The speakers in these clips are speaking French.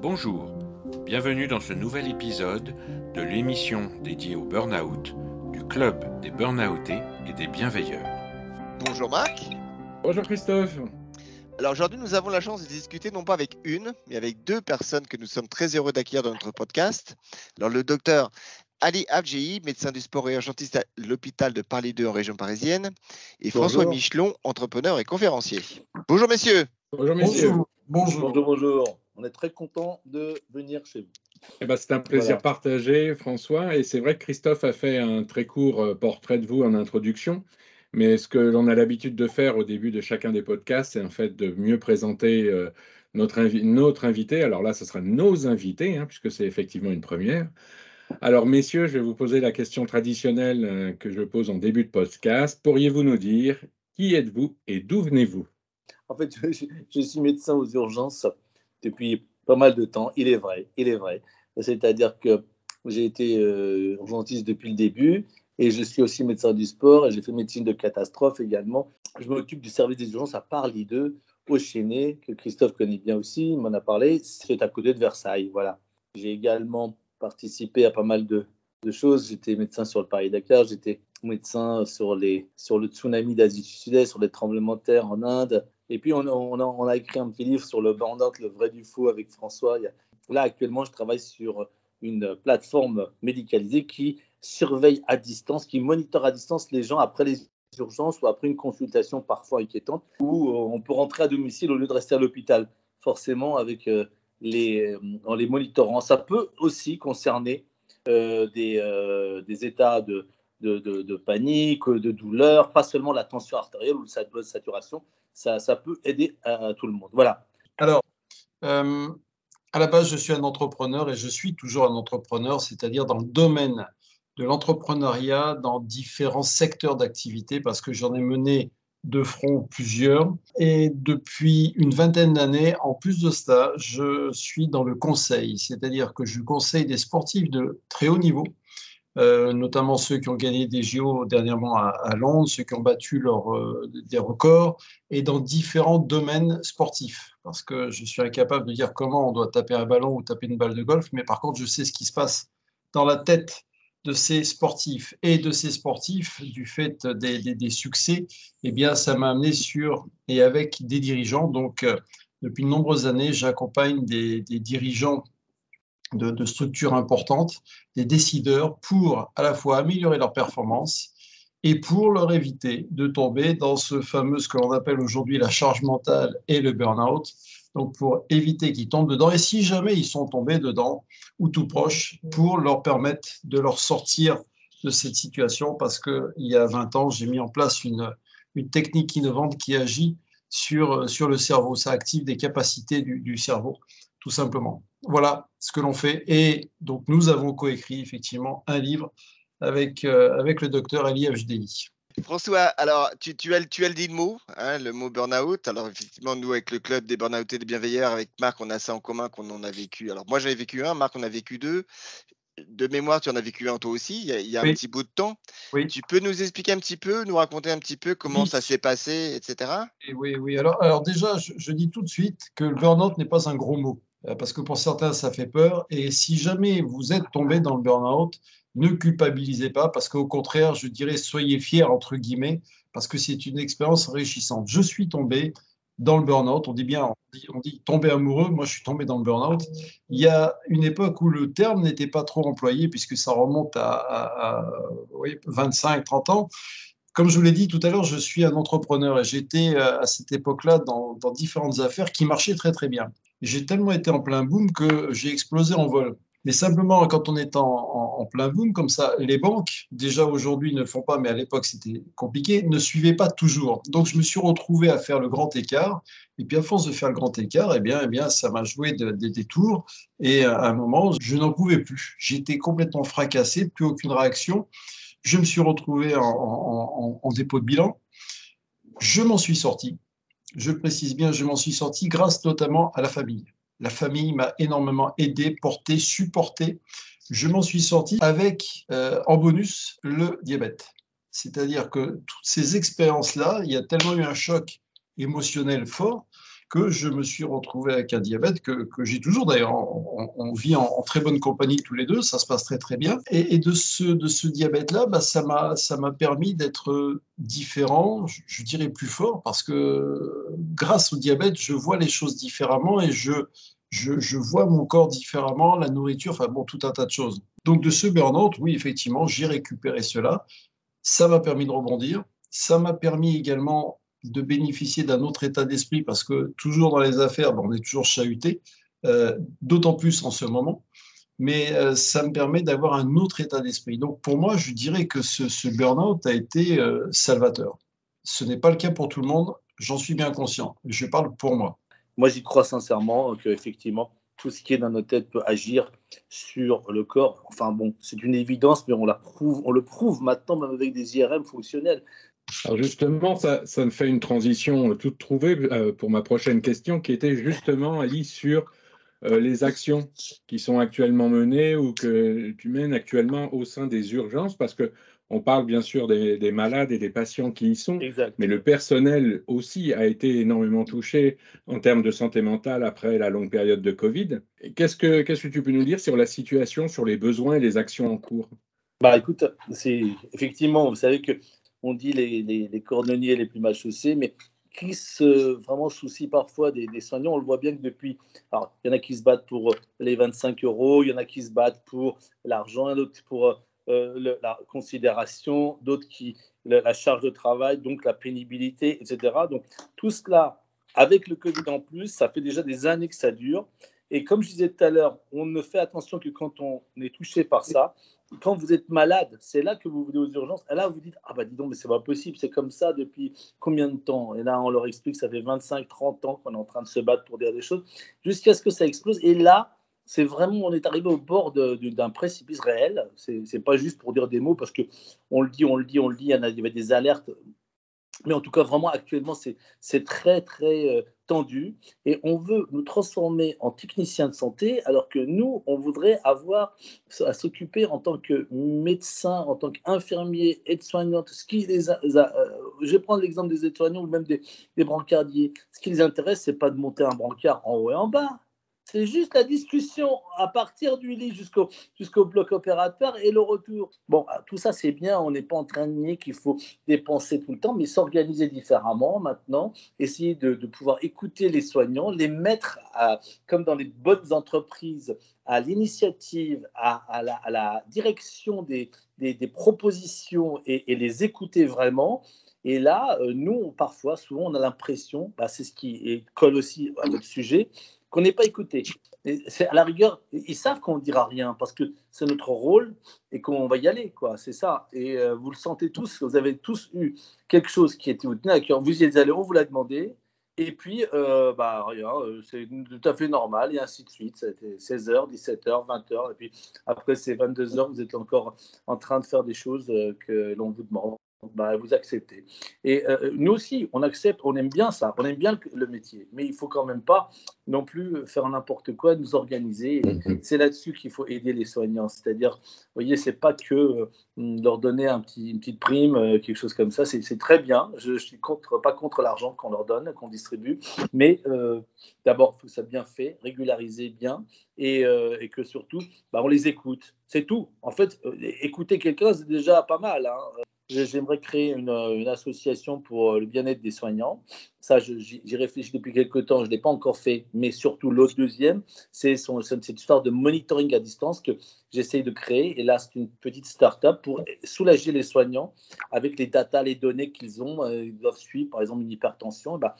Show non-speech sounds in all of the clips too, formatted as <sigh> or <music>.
Bonjour, bienvenue dans ce nouvel épisode de l'émission dédiée au burn-out du Club des Burnoutés et des Bienveilleurs. Bonjour Marc. Bonjour Christophe. Alors aujourd'hui, nous avons la chance de discuter non pas avec une, mais avec deux personnes que nous sommes très heureux d'accueillir dans notre podcast. Alors le docteur Ali Abjei, médecin du sport et urgentiste à l'hôpital de Paris 2 en région parisienne, et François Michelon, entrepreneur et conférencier. Bonjour messieurs. Bonjour messieurs. Bonjour. Bonjour, bonjour. On est très content de venir chez vous. Eh ben, c'est un plaisir partagé, François. Et c'est vrai que Christophe a fait un très court euh, portrait de vous en introduction. Mais ce que l'on a l'habitude de faire au début de chacun des podcasts, c'est en fait de mieux présenter euh, notre, notre, invité. Alors là, ce sera nos invités, hein, puisque c'est effectivement une première. Alors, messieurs, je vais vous poser la question traditionnelle euh, que je pose en début de podcast. Pourriez-vous nous dire qui êtes-vous et d'où venez-vous? En fait, je, suis médecin aux urgences depuis pas mal de temps. Il est vrai, il est vrai. C'est-à-dire que j'ai été euh, urgentiste depuis le début et je suis aussi médecin du sport et j'ai fait médecine de catastrophe également. Je m'occupe du service des urgences à Paris 2, au Chénet, que Christophe connaît bien aussi, il m'en a parlé. C'est à côté de Versailles. Voilà. J'ai également participé à pas mal de, choses. J'étais médecin sur le Paris-Dakar, j'étais médecin sur, les, sur le tsunami d'Asie du Sud-Est, sur les tremblements de terre en Inde. Et puis, on, a, écrit un petit livre sur le burn le vrai du faux avec François. Là, actuellement, je travaille sur une plateforme médicalisée qui surveille à distance, qui monitore à distance les gens après les urgences ou après une consultation parfois inquiétante, où euh, on peut rentrer à domicile au lieu de rester à l'hôpital, forcément avec euh, les, euh, en les monitorant. Ça peut aussi concerner des, des, états de, panique, de douleur, pas seulement la tension artérielle ou la saturation, ça, ça peut aider à, tout le monde. Voilà. Alors, à la base, je suis un entrepreneur et je suis toujours un entrepreneur, c'est-à-dire dans le domaine de l'entrepreneuriat dans différents secteurs d'activité parce que j'en ai mené de front plusieurs. Et depuis une vingtaine d'années, en plus de cela, je suis dans le conseil, c'est-à-dire que je conseille des sportifs de très haut niveau, euh, notamment ceux qui ont gagné des JO dernièrement à, Londres, ceux qui ont battu euh, des records, et dans différents domaines sportifs. Parce que je suis incapable de dire comment on doit taper un ballon ou taper une balle de golf, mais par contre, je sais ce qui se passe dans la tête de ces sportifs et de ces sportifs du fait des, succès, eh bien, ça m'a amené sur et avec des dirigeants. Donc, euh, depuis de nombreuses années, j'accompagne des, dirigeants de, structures importantes, des décideurs, pour à la fois améliorer leur performance et pour leur éviter de tomber dans ce fameux, ce que l'on appelle aujourd'hui la charge mentale et le burn-out, donc pour éviter qu'ils tombent dedans, et si jamais ils sont tombés dedans, ou tout proche, pour leur permettre de leur sortir de cette situation, parce qu'il y a 20 ans, j'ai mis en place une, technique innovante qui agit sur, le cerveau. Ça active des capacités du, cerveau, tout simplement. Voilà ce que l'on fait. Et donc, nous avons coécrit effectivement un livre avec, euh, avec le docteur Ali HDI. François, alors tu, tu, as, tu as dit le mot, hein, le mot burn-out. Alors effectivement, nous avec le club des burn et des bienveilleurs, avec Marc, on a ça en commun qu'on en a vécu. Alors moi j'en ai vécu un, Marc en a vécu deux. De mémoire, tu en as vécu un toi aussi, il y a, un petit bout de temps. Oui. Tu peux nous expliquer un petit peu, nous raconter un petit peu comment ça s'est passé, etc. oui, oui. Alors, alors déjà, je, je, dis tout de suite que le burn-out n'est pas un gros mot, parce que pour certains, ça fait peur. Et si jamais vous êtes tombé dans le burn-out, ne culpabilisez pas, parce qu'au contraire, je dirais, soyez fiers, entre guillemets, parce que c'est une expérience enrichissante. Je suis tombé dans le burn-out, on dit bien, on dit, tomber amoureux, moi je suis tombé dans le burn-out. Il y a une époque où le terme n'était pas trop employé, puisque ça remonte à, 25-30 ans. Comme je vous l'ai dit tout à l'heure, je suis un entrepreneur et j'étais euh, à cette époque-là dans, différentes affaires qui marchaient très très bien. J'ai tellement été en plein boom que j'ai explosé en vol. Mais simplement, quand on est en, plein boom comme ça, les banques, déjà aujourd'hui ne font pas, mais à l'époque c'était compliqué, ne suivaient pas toujours. Donc je me suis retrouvé à faire le grand écart. Et puis à force de faire le grand écart, eh bien, eh bien ça m'a joué des tours. Et à un moment, je n'en pouvais plus. J'étais complètement fracassé, plus aucune réaction. Je me suis retrouvé en, dépôt de bilan. Je m'en suis sorti. Je précise bien, je m'en suis sorti grâce notamment à la famille. La famille m'a énormément aidé, porté, supporté. Je m'en suis sorti avec euh, en bonus le diabète. C'est-à-dire que toutes ces expériences-là, il y a tellement eu un choc émotionnel fort que je me suis retrouvé avec un diabète que, j'ai toujours d'ailleurs. On, vit en, très bonne compagnie tous les deux, ça se passe très très bien. Et, de ce, de ce diabète-là, bah, ça m'a permis d'être différent, je, dirais plus fort, parce que grâce au diabète, je vois les choses différemment et je, je, je vois mon corps différemment, la nourriture, enfin bon, tout un tas de choses. Donc de ce burn-out, oui, effectivement, j'ai récupéré cela. Ça m'a permis de rebondir. Ça m'a permis également de bénéficier d'un autre état d'esprit parce que toujours dans les affaires, ben, on est toujours chahuté, euh, d'autant plus en ce moment. Mais euh, ça me permet d'avoir un autre état d'esprit. Donc pour moi, je dirais que ce, ce burn-out a été euh, salvateur. Ce n'est pas le cas pour tout le monde, j'en suis bien conscient. Je parle pour moi. Moi, j'y crois sincèrement qu'effectivement, tout ce qui est dans nos têtes peut agir sur le corps. Enfin bon, c'est une évidence, mais on, la prouve, on le prouve maintenant même avec des IRM fonctionnels. Alors justement, ça, ça me fait une transition toute trouvée euh, pour ma prochaine question, qui était justement, Ali, sur euh, les actions qui sont actuellement menées ou que tu mènes actuellement au sein des urgences, parce que on parle bien sûr des, malades et des patients qui y sont, mais le personnel aussi a été énormément touché en termes de santé mentale après la longue période de Covid. Qu'est-ce que, tu peux nous dire sur la situation, sur les besoins et les actions en cours? Bah, écoute, c'est effectivement, vous savez que on dit les, les, cordonniers les plus mal chaussés, mais qui se vraiment soucient parfois des, soignants. On le voit bien que depuis, alors il y en a qui se battent pour les 25 euros, il y en a qui se battent pour l'argent, d'autres pour euh, la considération, d'autres qui la, charge de travail, donc la pénibilité, etc. Donc tout cela, avec le Covid en plus, ça fait déjà des années que ça dure. Et comme je disais tout à l'heure, on ne fait attention que quand on est touché par ça. Quand vous êtes malade, c'est là que vous venez aux urgences. Et là, vous dites Ah, bah dis donc, mais c'est pas possible, c'est comme ça depuis combien de temps? Et là, on leur explique Ça fait 25, 30 ans qu'on est en train de se battre pour dire des choses, jusqu'à ce que ça explose. Et là, c'est vraiment, on est arrivé au bord d'un précipice réel. C'est pas juste pour dire des mots, parce que on le dit, on le dit, on le dit, il y avait des alertes mais en tout cas, vraiment, actuellement, c'est très, très euh, tendu. Et on veut nous transformer en technicien de santé, alors que nous, on voudrait avoir à s'occuper en tant que médecin, en tant qu'infirmier, aide-soignante. Ce qui les euh, je vais prendre l'exemple des aides-soignants ou même des, des brancardiers. Ce qui les intéresse, c'est pas de monter un brancard en haut et en bas. C'est juste la discussion à partir du lit jusqu'au jusqu'au bloc opérateur et le retour. Bon, ah, tout ça c'est bien, on n'est pas en train de nier qu'il faut dépenser tout le temps, mais s'organiser différemment maintenant, essayer de, pouvoir écouter les soignants, les mettre, à, comme dans les bonnes entreprises, à l'initiative, à, la, direction des, des, propositions et, et, les écouter vraiment. Et là, euh, nous, parfois, souvent, on a l'impression, bah, c'est ce qui colle aussi à notre sujet, qu'on n'est pas écouté. C'est à la rigueur, ils savent qu'on ne dira rien parce que c'est notre rôle et qu'on va y aller, quoi. C'est ça. Et euh, vous le sentez tous, vous avez tous eu quelque chose qui était vous tenait à cœur. Vous y êtes allés, on vous l'a demandé. Et puis, euh, bah, rien, euh, c'est tout à fait normal, et ainsi de suite. C'était 16h, 17h, 20h, et puis après, c'est 22h, vous êtes encore en train de faire des choses que l'on vous demande bah, vous acceptez. Et euh, nous aussi, on accepte, on aime bien ça, on aime bien le métier, mais il faut quand même pas non plus faire n'importe quoi, nous organiser. Mhm. C'est là-dessus qu'il faut aider les soignants. C'est-à-dire, vous voyez, c'est pas que euh, leur donner un petit, une petite prime, euh, quelque chose comme ça. C'est très bien. Je, ne suis contre, pas contre l'argent qu'on leur donne, qu'on distribue, mais d'abord, il faut que ça bien fait, régulariser bien, et, et que surtout, bah, on les écoute. C'est tout. En fait, écouter quelqu'un, c'est déjà pas mal. Hein j'aimerais créer une, une, association pour euh, le bien-être des soignants. Ça, j'y réfléchis depuis quelques temps, je ne l'ai pas encore fait, mais surtout l'autre deuxième, c'est cette histoire de monitoring à distance que j'essaye de créer. Et là, c'est une petite start-up pour soulager les soignants avec les datas, les données qu'ils ont. Euh, ils doivent suivre, par exemple, une hypertension, bah,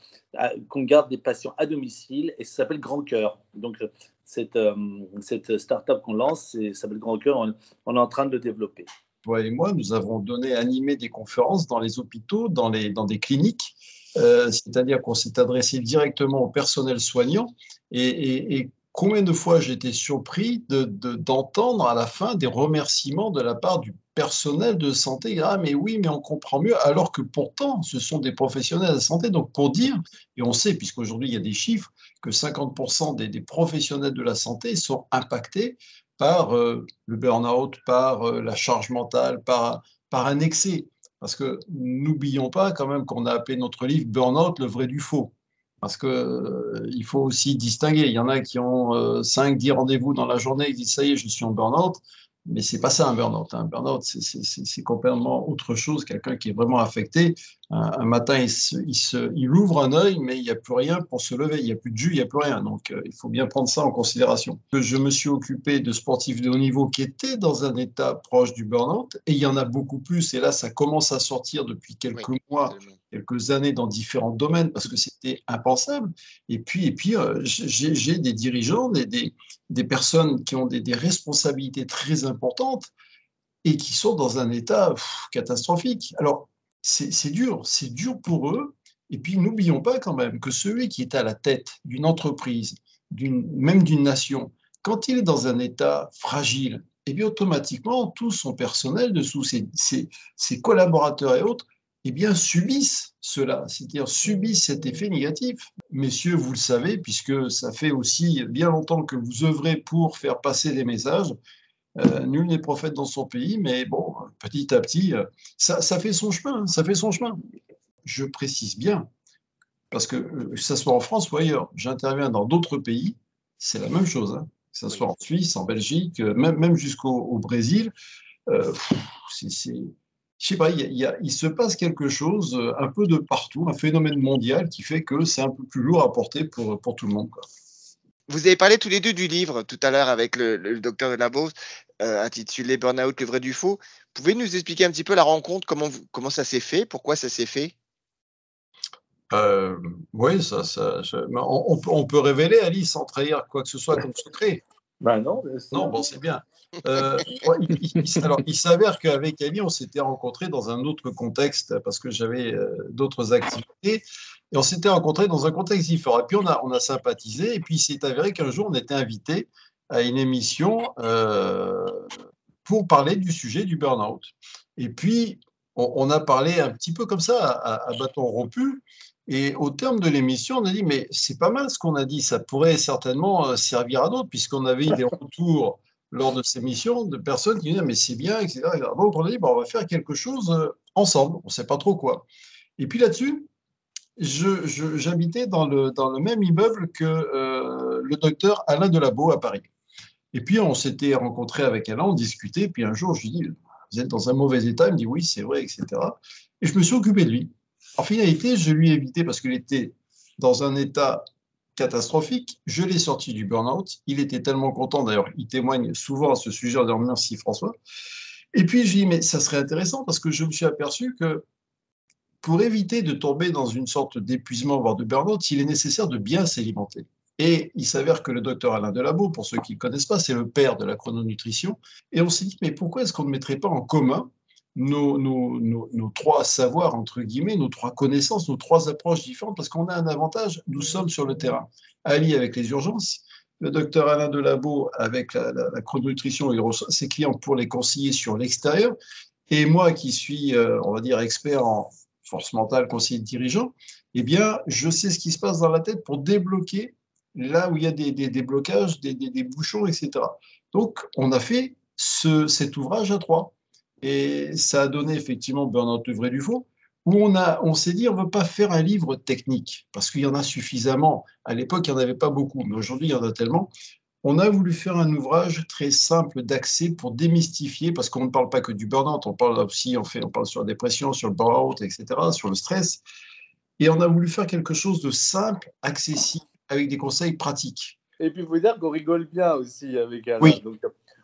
qu'on garde des patients à domicile et ça s'appelle Grand Cœur. Donc, cette, euh, cette start-up qu'on lance, ça s'appelle Grand Cœur, on est en train de le développer toi et moi, nous avons donné, animé des conférences dans les hôpitaux, dans, les, dans des cliniques, euh, c'est-à-dire qu'on s'est adressé directement au personnel soignant. Et, combien de fois été surpris d'entendre de, à la fin des remerciements de la part du personnel de santé. Ah, mais oui, mais on comprend mieux, alors que pourtant, ce sont des professionnels de santé. Donc, pour dire, et on sait, puisqu'aujourd'hui, il y a des chiffres, que 50% des, des professionnels de la santé sont impactés par euh, le burn-out, par euh, la charge mentale, par, par un excès. Parce que n'oublions pas quand même qu'on a appelé notre livre Burn-out, le vrai du faux. parce qu'il euh, faut aussi distinguer. Il y en a qui ont 5, 10 rendez-vous dans la journée, ils disent ça y est, je suis en burn-out. Mais c'est pas ça un burn-out. Un burn-out, c'est complètement autre chose. Quelqu'un qui est vraiment affecté, un, matin, il, se, il, ouvre un œil, mais il n'y a plus rien pour se lever. Il n'y a plus de jus, il n'y a plus rien. Donc, euh, il faut bien prendre ça en considération. Je me suis occupé de sportifs de haut niveau qui étaient dans un état proche du burn-out, et il y en a beaucoup plus. Et là, ça commence à sortir depuis quelques mois quelques années dans différents domaines parce que c'était impensable. Et puis, et puis euh, j'ai des dirigeants, des, des, personnes qui ont des, responsabilités très importantes et qui sont dans un état catastrophique. Alors, c'est dur, c'est dur pour eux. Et puis, n'oublions pas quand même que celui qui est à la tête d'une entreprise, même d'une nation, quand il est dans un état fragile, eh bien automatiquement, tout son personnel, dessous ses, ses collaborateurs et autres, eh bien, subissent cela, c'est-à-dire subissent cet effet négatif. Messieurs, vous le savez, puisque ça fait aussi bien longtemps que vous œuvrez pour faire passer des messages. Euh, nul n'est prophète dans son pays, mais bon, petit à petit, euh, ça, fait son chemin, ça fait son chemin. Je précise bien, parce que euh, que ce soit en France ou ailleurs, j'interviens dans d'autres pays, c'est la même chose, hein. que ce soit en Suisse, en Belgique, même, même jusqu'au Brésil. sais pas, il, se passe quelque chose euh, un peu de partout, un phénomène mondial qui fait que c'est un peu plus lourd à porter pour, pour tout le monde. Vous avez parlé tous les deux du livre tout à l'heure avec le, docteur de la euh, intitulé Burnout, le vrai du faux. Pouvez nous expliquer un petit peu la rencontre, comment, comment ça s'est fait, pourquoi ça s'est fait? Euh, Oui, ça, ça on, on, peut révéler, Alice, sans trahir quoi que ce soit comme secret. Ben non, non, bon, c'est bien. Euh, il, alors, il s'avère qu'avec Ali, on s'était rencontrés dans un autre contexte parce que j'avais euh, d'autres activités. Et on s'était rencontrés dans un contexte différent. Et puis, on a, on a sympathisé. Et puis, il s'est avéré qu'un jour, on était invité à une émission euh, pour parler du sujet du burn-out. Et puis, on, a parlé un petit peu comme ça, à, bâton rompu. Et au terme de l'émission, on a dit, mais c'est pas mal ce qu'on a dit, ça pourrait certainement servir à d'autres, puisqu'on avait eu des retours lors de ces missions de personnes qui disaient mais c'est bien, etc. Donc on a dit on va faire quelque chose euh, ensemble, on ne sait pas trop quoi. Et puis là-dessus, j'habitais dans le, dans le même immeuble que euh, le docteur Alain Delabo à Paris. Et puis on s'était rencontré avec Alain, on discutait, puis un jour je lui dis vous êtes dans un mauvais état, il me dit oui c'est vrai, etc. Et je me suis occupé de lui. En finalité, je lui ai évité parce qu'il était dans un état catastrophique. Je l'ai sorti du burn-out. Il était tellement content, d'ailleurs, il témoigne souvent à ce sujet en disant merci François. Et puis, j'ai dit, mais ça serait intéressant parce que je me suis aperçu que pour éviter de tomber dans une sorte d'épuisement, voire de burn-out, il est nécessaire de bien s'alimenter. Et il s'avère que le docteur Alain Delabo, pour ceux qui ne connaissent pas, c'est le père de la chrononutrition. Et on s'est dit, mais pourquoi est-ce qu'on ne mettrait pas en commun nos, trois savoirs, entre guillemets, nos trois connaissances, nos trois approches différentes, parce qu'on a un avantage, nous sommes sur le terrain. Ali avec les urgences, le docteur Alain Delabo avec la, chrononutrition et ses clients pour les conseiller sur l'extérieur, et moi qui suis, euh, on va dire, expert en force mentale, conseiller dirigeant, eh bien, je sais ce qui se passe dans la tête pour débloquer là où il y a des, des, blocages, des, des, bouchons, etc. Donc, on a fait ce, cet ouvrage à trois. Et ça a donné effectivement Burnout le vrai du faux, où on, on s'est dit on ne veut pas faire un livre technique, parce qu'il y en a suffisamment. À l'époque, il n'y en avait pas beaucoup, mais aujourd'hui, il y en a tellement. On a voulu faire un ouvrage très simple d'accès pour démystifier, parce qu'on ne parle pas que du burn-out, on parle aussi, on, fait, on parle sur la dépression, sur le burn-out, etc., sur le stress. Et on a voulu faire quelque chose de simple, accessible, avec des conseils pratiques. Et puis, il faut dire qu'on rigole bien aussi avec Alain. Oui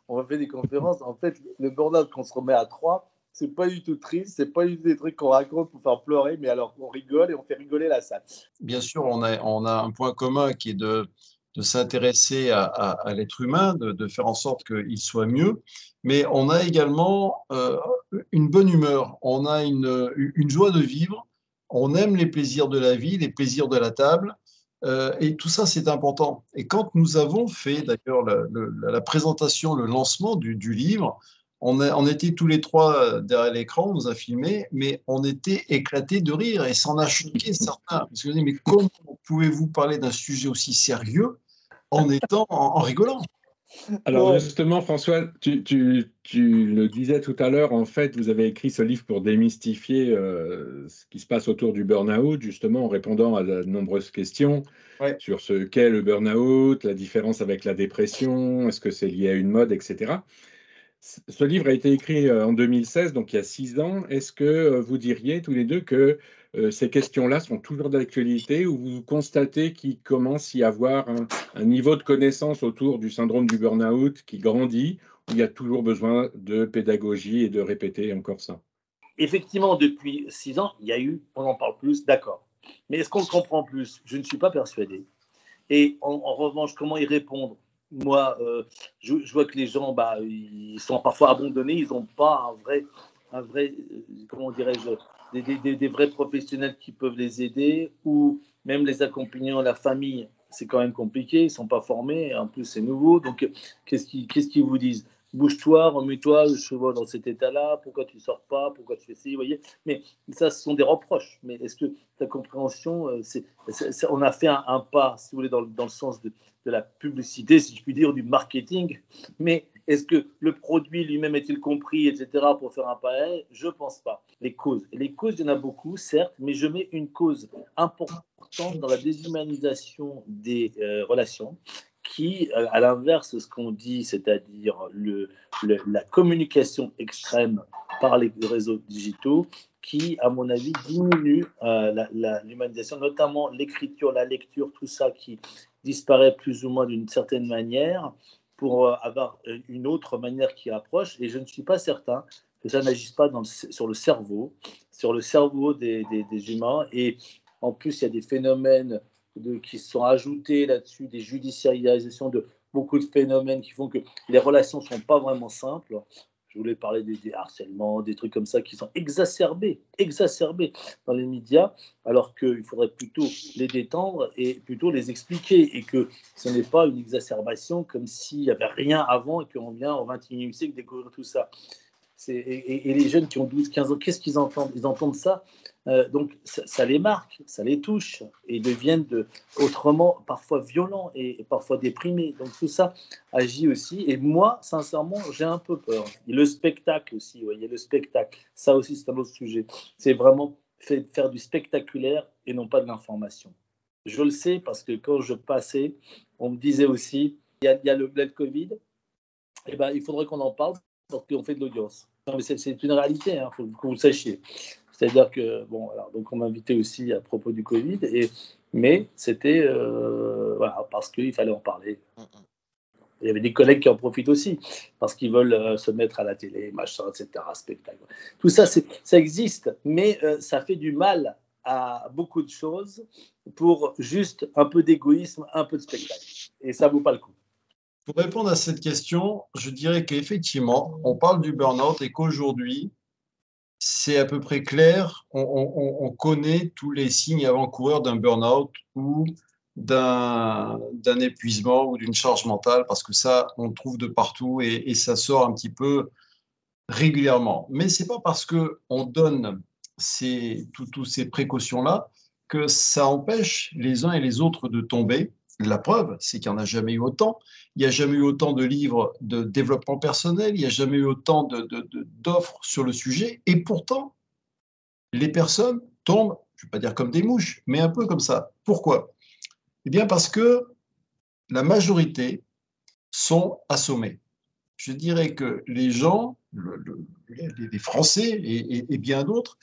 on va faire des conférences. En fait, le burn-out, quand on se remet à trois, c'est pas du tout triste, c'est pas du tout des trucs qu'on raconte pour faire pleurer, mais alors on rigole et on fait rigoler la salle. Bien sûr, on a, on a un point commun qui est de, de s'intéresser à, l'être humain, de, faire en sorte qu'il soit mieux, mais on a également euh, une bonne humeur, on a une, joie de vivre, on aime les plaisirs de la vie, les plaisirs de la table, euh, et tout ça, c'est important. Et quand nous avons fait d'ailleurs la, présentation, le lancement du, livre, on, on, était tous les trois derrière l'écran, on nous a filmé, mais on était éclatés de rire et ça en a choqué <laughs> certains. Parce que mais comment pouvez-vous parler d'un sujet aussi sérieux en étant en, rigolant? Alors justement, François, tu, le disais tout à l'heure, en fait, vous avez écrit ce livre pour démystifier euh, ce qui se passe autour du burn-out, justement en répondant à de nombreuses questions sur ce qu'est le burn-out, la différence avec la dépression, est-ce que c'est lié à une mode, etc. Ce livre a été écrit euh, en 2016, donc il y a six ans. Est-ce que euh, vous diriez tous les deux que euh, ces questions-là sont toujours d'actualité ou vous constatez qu'il commence à y avoir un, niveau de connaissance autour du syndrome du burn-out qui grandit, où il y a toujours besoin de pédagogie et de répéter encore ça? Effectivement, depuis six ans, il y a eu, on en parle plus, d'accord. Mais est-ce qu'on le comprend plus? Je ne suis pas persuadé. Et en, revanche, comment y répondre? Moi, euh, je, vois que les gens, bah, ils sont parfois abandonnés, ils n'ont pas un vrai, un euh, comment dirais-je, des, vrais professionnels qui peuvent les aider ou même les accompagnants, la famille, c'est quand même compliqué, ils ne sont pas formés, en plus c'est nouveau. Donc, qu'est-ce qu'ils vous disent? Bouge-toi, remue-toi, je vois dans cet état-là, pourquoi tu ne sors pas, pourquoi tu fais ci, vous voyez Mais ça, ce sont des reproches. Mais est-ce que ta compréhension, euh, c'est, on a fait un, pas, si vous voulez, dans, dans le sens de, de la publicité, si je puis dire, du marketing, mais est-ce que le produit lui-même est-il compris, etc., pour faire un pareil Je ne pense pas. Les causes. les causes, il y en a beaucoup, certes, mais je mets une cause importante dans la déshumanisation des euh, relations qui, euh, à l'inverse de ce qu'on dit, c'est-à-dire le, la communication extrême par les réseaux digitaux, qui, à mon avis, diminue euh, l'humanisation, notamment l'écriture, la lecture, tout ça qui disparaît plus ou moins d'une certaine manière pour euh, avoir une autre manière qui approche. Et je ne suis pas certain que ça n'agisse pas sur le cerveau, sur le cerveau des, des, humains. Et en plus, il y a des phénomènes de, qui sont ajoutés là-dessus, des judiciarisations de beaucoup de phénomènes qui font que les relations ne sont pas vraiment simples. Je voulais parler des, harcèlements, des trucs comme ça qui sont exacerbés, exacerbés dans les médias, alors qu'il faudrait plutôt les détendre et plutôt les expliquer et que ce n'est pas une exacerbation comme s'il n'y avait rien avant et qu'on vient au XXIe siècle découvrir tout ça. Et, les jeunes qui ont 12, 15 ans, qu'est-ce qu'ils entendent? Ils entendent ça euh, donc ça, les marque, ça les touche et deviennent de, autrement parfois violents et, parfois déprimés. Donc tout ça agit aussi. Et moi, sincèrement, j'ai un peu peur. Le spectacle aussi, voyez, le spectacle, ça aussi c'est un autre sujet. C'est vraiment faire du spectaculaire et non pas de l'information. Je le sais parce que quand je passais, on me disait aussi, il y a, le, le Covid, eh ben, il faudrait qu'on en parle parce qu'on fait de l'audience. C'est une réalité, il hein, faut que vous le sachiez. C'est-à-dire que, bon, alors, donc on m'invitait aussi à propos du Covid, et, mais c'était euh, voilà, parce qu'il fallait en parler. Il y avait des collègues qui en profitent aussi, parce qu'ils veulent euh, se mettre à la télé, machin, etc., spectacle. Tout ça, ça existe, mais euh, ça fait du mal à beaucoup de choses pour juste un peu d'égoïsme, un peu de spectacle. Et ça vaut pas le coup. Pour répondre à cette question, je dirais qu'effectivement, on parle du burn-out et qu'aujourd'hui, c'est à peu près clair. On, connaît tous les signes avant-coureurs d'un burn-out ou d'un épuisement ou d'une charge mentale, parce que ça, on trouve de partout et, ça sort un petit peu régulièrement. Mais ce n'est pas parce qu'on donne toutes ces précautions-là que ça empêche les uns et les autres de tomber. La preuve, c'est qu'il n'y en a jamais eu autant. Il n'y a jamais eu autant de livres de développement personnel, il n'y a jamais eu autant d'offres sur le sujet. Et pourtant, les personnes tombent, je ne vais pas dire comme des mouches, mais un peu comme ça. Pourquoi? Eh bien parce que la majorité sont assommés. Je dirais que les gens, les Français et bien d'autres,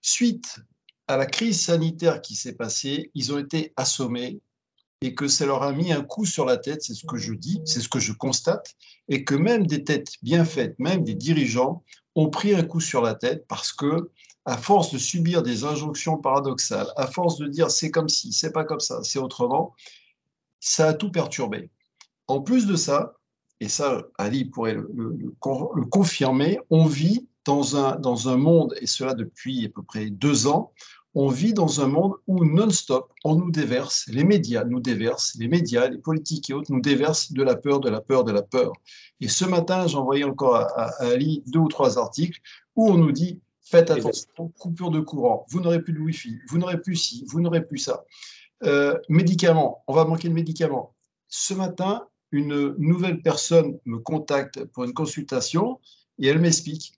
suite à la crise sanitaire qui s'est passée, ils ont été assommés et que ça leur a mis un coup sur la tête, c'est ce que je dis, c'est ce que je constate, et que même des têtes bien faites, même des dirigeants, ont pris un coup sur la tête parce que, à force de subir des injonctions paradoxales, à force de dire c'est comme si, c'est pas comme ça, c'est autrement, ça a tout perturbé. En plus de ça, et ça, Ali pourrait le, confirmer, on vit dans un, dans un monde, et cela depuis à peu près deux ans, on vit dans un monde où non-stop, on nous déverse, les médias nous déversent, les médias, les politiques et autres nous déversent de la peur, de la peur, de la peur. Et ce matin, j'envoyais encore à, Ali deux ou trois articles où on nous dit faites attention, coupure de courant, vous n'aurez plus de Wi-Fi, vous n'aurez plus ci, vous n'aurez plus ça. Euh, médicaments, on va manquer de médicaments. Ce matin, une nouvelle personne me contacte pour une consultation et elle m'explique.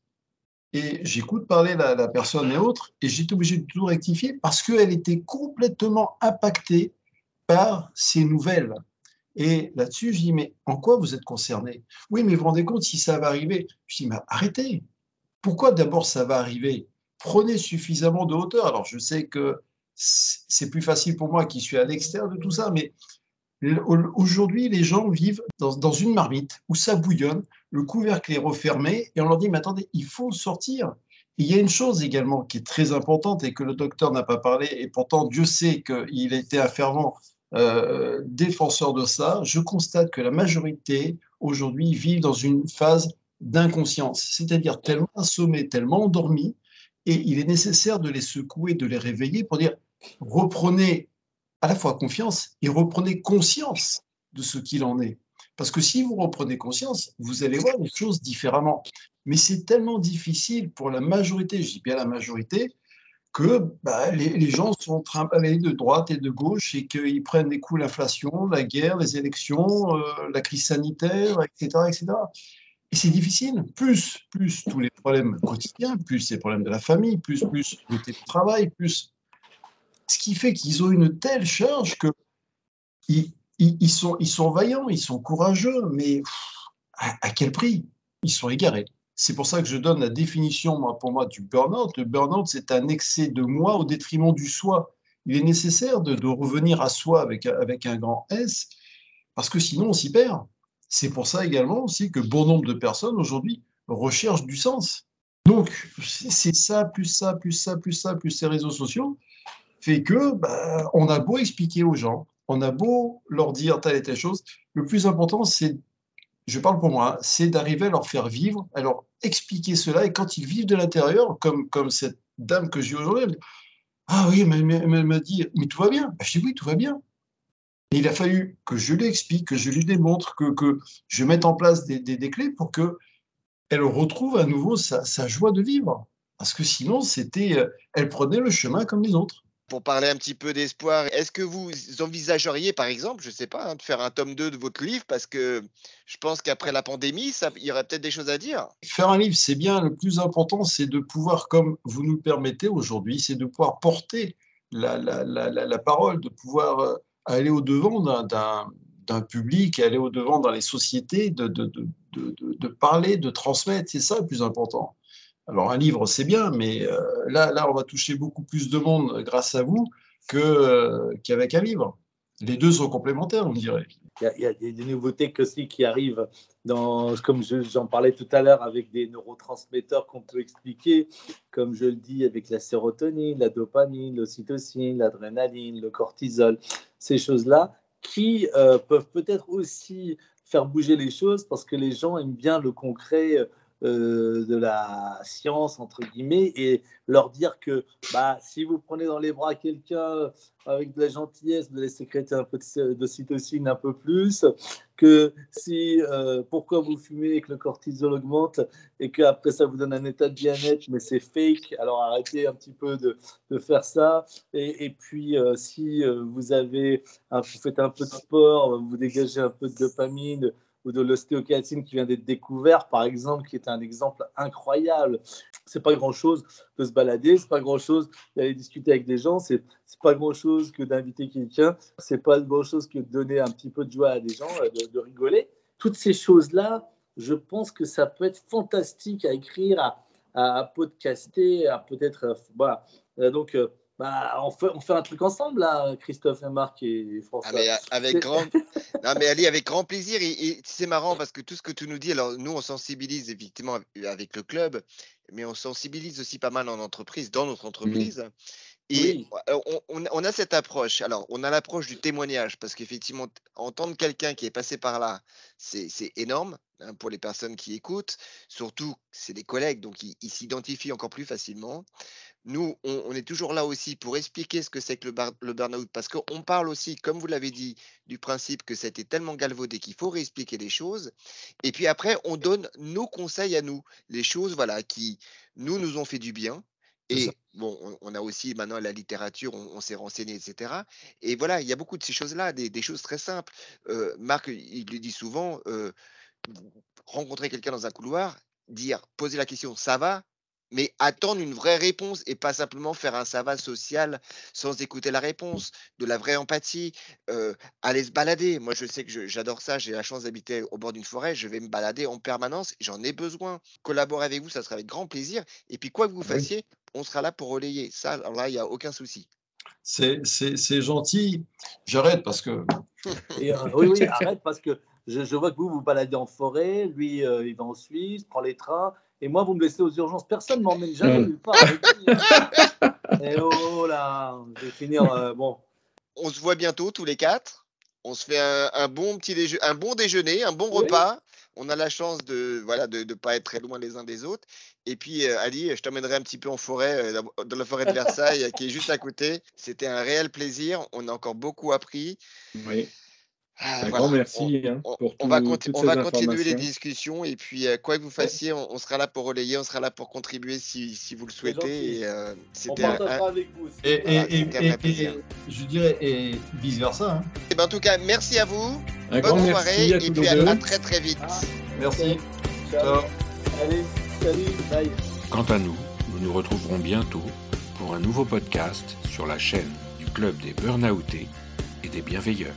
Et j'écoute parler la, personne et autres, et j'étais obligé de tout rectifier parce qu'elle était complètement impactée par ces nouvelles. Et là-dessus, je dis, mais en quoi vous êtes concerné? Oui, mais vous vous rendez compte si ça va arriver? Je dis, mais arrêtez. Pourquoi d'abord ça va arriver? Prenez suffisamment de hauteur. Alors, je sais que c'est plus facile pour moi qui suis à l'extérieur de tout ça, mais aujourd'hui, les gens vivent dans, une marmite où ça bouillonne, le couvercle est refermé, et on leur dit, mais attendez, il faut sortir. il y a une chose également qui est très importante et que le docteur n'a pas parlé, et pourtant Dieu sait qu'il était un fervent euh, défenseur de ça. Je constate que la majorité aujourd'hui vivent dans une phase d'inconscience, c'est-à-dire tellement assommés, tellement endormis, et il est nécessaire de les secouer, de les réveiller pour dire reprenez à la fois confiance et reprenez conscience de ce qu'il en est. Parce que si vous reprenez conscience, vous allez voir les choses différemment. Mais c'est tellement difficile pour la majorité, je dis bien la majorité, que bah, les, gens sont trimballés de droite et de gauche et qu'ils prennent des coups l'inflation, la guerre, les élections, euh, la crise sanitaire, etc. etc. Et c'est difficile. Plus, plus tous les problèmes quotidiens, plus les problèmes de la famille, plus, plus le travail, plus. Ce qui fait qu'ils ont une telle charge que ils, ils, sont, vaillants, ils sont courageux, mais à, quel prix? Ils sont égarés. C'est pour ça que je donne la définition, moi, pour moi, du burn-out. Le burn-out, c'est un excès de moi au détriment du soi. Il est nécessaire de, revenir à soi avec, avec un grand S, parce que sinon, on s'y perd. C'est pour ça également aussi que bon nombre de personnes aujourd'hui recherchent du sens. Donc, c'est ça, plus ça, plus ça, plus ça, plus ces réseaux sociaux, fait que bah, on a beau expliquer aux gens, on a beau leur dire telle et telle chose, le plus important, c'est, je parle pour moi, c'est d'arriver à leur faire vivre, à leur expliquer cela, et quand ils vivent de l'intérieur, comme, comme cette dame que j'ai aujourd'hui, elle ah oui, elle m'a dit, mais tout va bien. Bah, je dis oui, tout va bien il a fallu que je lui explique, que je lui démontre, que, que je mette en place des, des, clés pour qu'elle retrouve à nouveau sa, sa, joie de vivre. Parce que sinon, c'était, euh, elle prenait le chemin comme les autres. Pour parler un petit peu d'espoir, est-ce que vous envisageriez, par exemple, je ne sais pas, hein, de faire un tome 2 de votre livre? Parce que je pense qu'après la pandémie, il y aurait peut-être des choses à dire. Faire un livre, c'est bien. Le plus important, c'est de pouvoir, comme vous nous permettez aujourd'hui, c'est de pouvoir porter la, la, la, la, parole, de pouvoir euh, aller au-devant d'un public, aller au-devant dans les sociétés, de, de, de, de, parler, de transmettre, c'est ça le plus important. Alors un livre, c'est bien, mais euh, là, là, on va toucher beaucoup plus de monde grâce à vous euh, qu'avec un livre. Les deux sont complémentaires, on dirait. Il y, a, des nouveautés aussi qui arrivent, dans, comme j'en parlais tout à l'heure, avec des neurotransmetteurs qu'on peut expliquer, comme je le dis, avec la sérotonine, la dopamine, l'ocytocine, l'adrénaline, le cortisol, ces choses-là, qui euh, peuvent peut-être aussi faire bouger les choses parce que les gens aiment bien le concret de la science, entre guillemets, et leur dire que bah, si vous prenez dans les bras quelqu'un avec de la gentillesse, vous allez sécréter un peu d'ocytocine un peu plus, que si, euh, pourquoi vous fumez et que le cortisol augmente, et qu'après ça vous donne un état de bien-être, mais c'est fake, alors arrêtez un petit peu de, de faire ça, et, et puis euh, si vous, avez, vous faites un peu de sport, vous dégagez un peu de dopamine, ou de l'ostéokératine qui vient d'être découvert, par exemple, qui est un exemple incroyable. C'est pas grand chose de se balader, c'est pas grand chose d'aller discuter avec des gens, c'est pas grand chose que d'inviter quelqu'un, c'est pas grand chose que de donner un petit peu de joie à des gens, euh, de, rigoler. Toutes ces choses-là, je pense que ça peut être fantastique à écrire, à, à podcaster, à peut-être. Euh, voilà. Euh, donc, bah, on, fait, on fait un truc ensemble, là, Christophe et Marc et François. Ah, mais avec grand... <laughs> non, mais Ali, avec grand plaisir. Et, c'est marrant parce que tout ce que tu nous dis, alors nous, on sensibilise effectivement avec le club, mais on sensibilise aussi pas mal en entreprise, dans notre entreprise. Et on, a cette approche. Alors, on a l'approche du témoignage, parce qu'effectivement, entendre quelqu'un qui est passé par là, c'est énorme hein, pour les personnes qui écoutent. Surtout, c'est des collègues, donc ils s'identifient encore plus facilement nous, on, est toujours là aussi pour expliquer ce que c'est que le, le burn-out, parce qu'on parle aussi, comme vous l'avez dit, du principe que c'était tellement galvaudé qu'il faut réexpliquer les choses. Et puis après, on donne nos conseils à nous, les choses voilà, qui nous, nous ont fait du bien, Et bon, on, a aussi maintenant la littérature, on, s'est renseigné, etc. Et voilà, il y a beaucoup de ces choses-là, des, choses très simples. Euh, Marc, il le dit souvent, euh, rencontrer quelqu'un dans un couloir, dire, poser la question, ça va? Mais attendre une vraie réponse et pas simplement faire un ça va social sans écouter la réponse, de la vraie empathie, euh, aller se balader. Moi, je sais que j'adore ça, j'ai la chance d'habiter au bord d'une forêt, je vais me balader en permanence, j'en ai besoin. Collaborer avec vous, ça sera avec grand plaisir. Et puis, quoi que vous fassiez, on sera là pour relayer. Ça, alors là, il n'y a aucun souci. C'est gentil. J'arrête parce que. <laughs> Euh, oui, oui, <laughs> arrête parce que je, vois que vous vous baladez en forêt, lui, euh, il va en Suisse, prend les trains. Et moi, vous me laissez aux urgences. Personne ne m'emmène jamais nulle part. Hein. <laughs> Et oh là, je vais finir. Euh, bon. On se voit bientôt tous les quatre. On se fait un, bon petit déjeuner, un bon déjeuner, un bon repas. On a la chance de voilà de ne pas être très loin les uns des autres. Et puis euh, Ali, je t'emmènerai un petit peu en forêt, euh, dans la forêt de <laughs> Versailles, qui est juste à côté. C'était un réel plaisir. On a encore beaucoup appris. Oui. Ah, un grand merci hein, pour on, va, on va continuer les discussions et puis euh, quoi que vous fassiez, on, sera là pour relayer, on sera là pour contribuer si, si vous le souhaitez. Et, euh, c'était un, avec vous Et, et, je dirais et vice versa. Hein. Et eh ben, en tout cas, merci à vous. Bonne soirée et puis à, très très vite. Ah, merci. Ciao. Allez, salut, bye. Quant à nous, nous nous retrouverons bientôt pour un nouveau podcast sur la chaîne du club des burnoutés et des bienveilleurs.